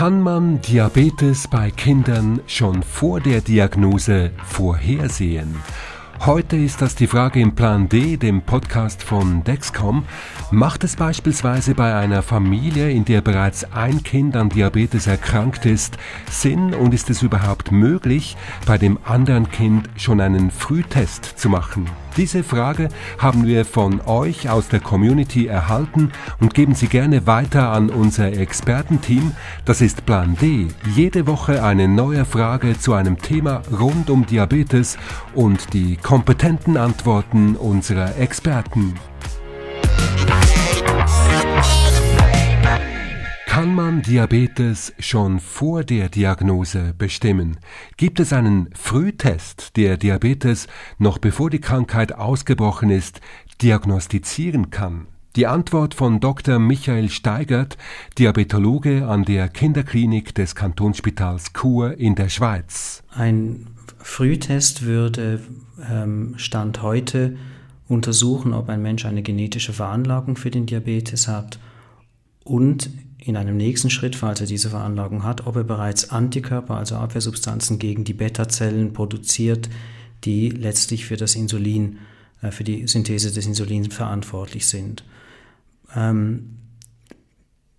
Kann man Diabetes bei Kindern schon vor der Diagnose vorhersehen? Heute ist das die Frage im Plan D, dem Podcast von Dexcom. Macht es beispielsweise bei einer Familie, in der bereits ein Kind an Diabetes erkrankt ist, Sinn und ist es überhaupt möglich, bei dem anderen Kind schon einen Frühtest zu machen? Diese Frage haben wir von euch aus der Community erhalten und geben sie gerne weiter an unser Expertenteam. Das ist Plan D. Jede Woche eine neue Frage zu einem Thema rund um Diabetes und die kompetenten Antworten unserer Experten. Kann man Diabetes schon vor der Diagnose bestimmen? Gibt es einen Frühtest, der Diabetes noch bevor die Krankheit ausgebrochen ist, diagnostizieren kann? Die Antwort von Dr. Michael Steigert, Diabetologe an der Kinderklinik des Kantonsspitals Chur in der Schweiz. Ein Frühtest würde ähm, Stand heute untersuchen, ob ein Mensch eine genetische Veranlagung für den Diabetes hat und in einem nächsten Schritt, falls er diese Veranlagung hat, ob er bereits Antikörper, also Abwehrsubstanzen gegen die Beta-Zellen produziert, die letztlich für das Insulin, äh, für die Synthese des Insulins verantwortlich sind. Ähm,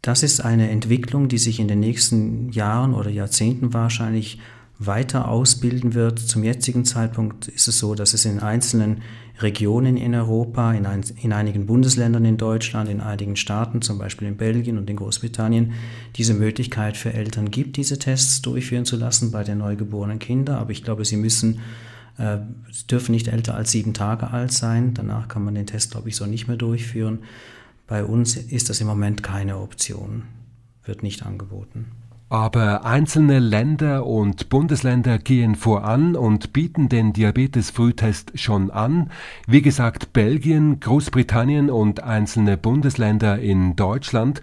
das ist eine Entwicklung, die sich in den nächsten Jahren oder Jahrzehnten wahrscheinlich weiter ausbilden wird. Zum jetzigen Zeitpunkt ist es so, dass es in einzelnen Regionen in Europa, in, ein, in, einigen Bundesländern in Deutschland, in einigen Staaten, zum Beispiel in Belgien und in Großbritannien, diese Möglichkeit für Eltern gibt, diese Tests durchführen zu lassen bei den neugeborenen Kindern. Aber ich glaube, sie müssen, äh, dürfen nicht älter als sieben Tage alt sein. Danach kann man den Test, glaube ich, so nicht mehr durchführen. Bei uns ist das im Moment keine Option, wird nicht angeboten. Aber einzelne Länder und Bundesländer gehen voran und bieten den Diabetes-Frühtest schon an. Wie gesagt, Belgien, Großbritannien und einzelne Bundesländer in Deutschland.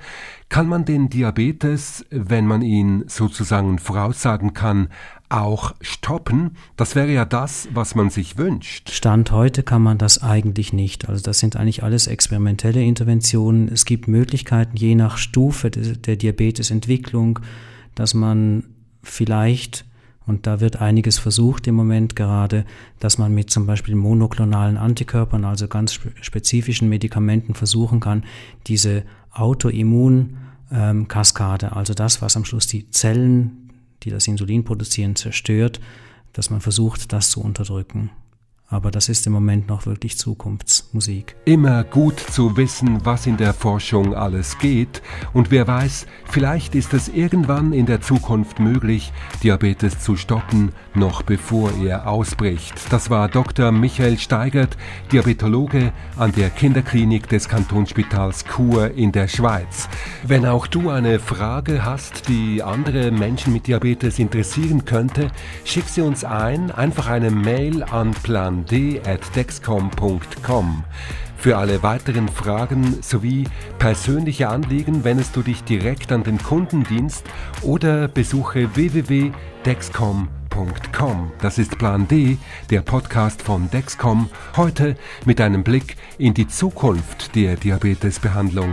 Kann man den Diabetes, wenn man ihn sozusagen voraussagen kann, auch stoppen? Das wäre ja das, was man sich wünscht. Stand heute kann man das eigentlich nicht. Also das sind eigentlich alles experimentelle Interventionen. Es gibt Möglichkeiten je nach Stufe der Diabetesentwicklung, dass man vielleicht, und da wird einiges versucht im Moment gerade, dass man mit zum Beispiel monoklonalen Antikörpern, also ganz spezifischen Medikamenten versuchen kann, diese Autoimmunkaskade, also das, was am Schluss die Zellen, die das Insulin produzieren, zerstört, dass man versucht, das zu unterdrücken. Aber das ist im Moment noch wirklich Zukunftsmusik. Immer gut zu wissen, was in der Forschung alles geht. Und wer weiß, vielleicht ist es irgendwann in der Zukunft möglich, Diabetes zu stoppen, noch bevor er ausbricht. Das war Dr. Michael Steigert, Diabetologe an der Kinderklinik des Kantonsspitals Chur in der Schweiz. Wenn auch du eine Frage hast, die andere Menschen mit Diabetes interessieren könnte, schick sie uns ein, einfach eine Mail an plan d.dexcom.com. Für alle weiteren Fragen sowie persönliche Anliegen wendest du dich direkt an den Kundendienst oder besuche www.dexcom.com. Das ist Plan D, der Podcast von Dexcom, heute mit einem Blick in die Zukunft der Diabetesbehandlung.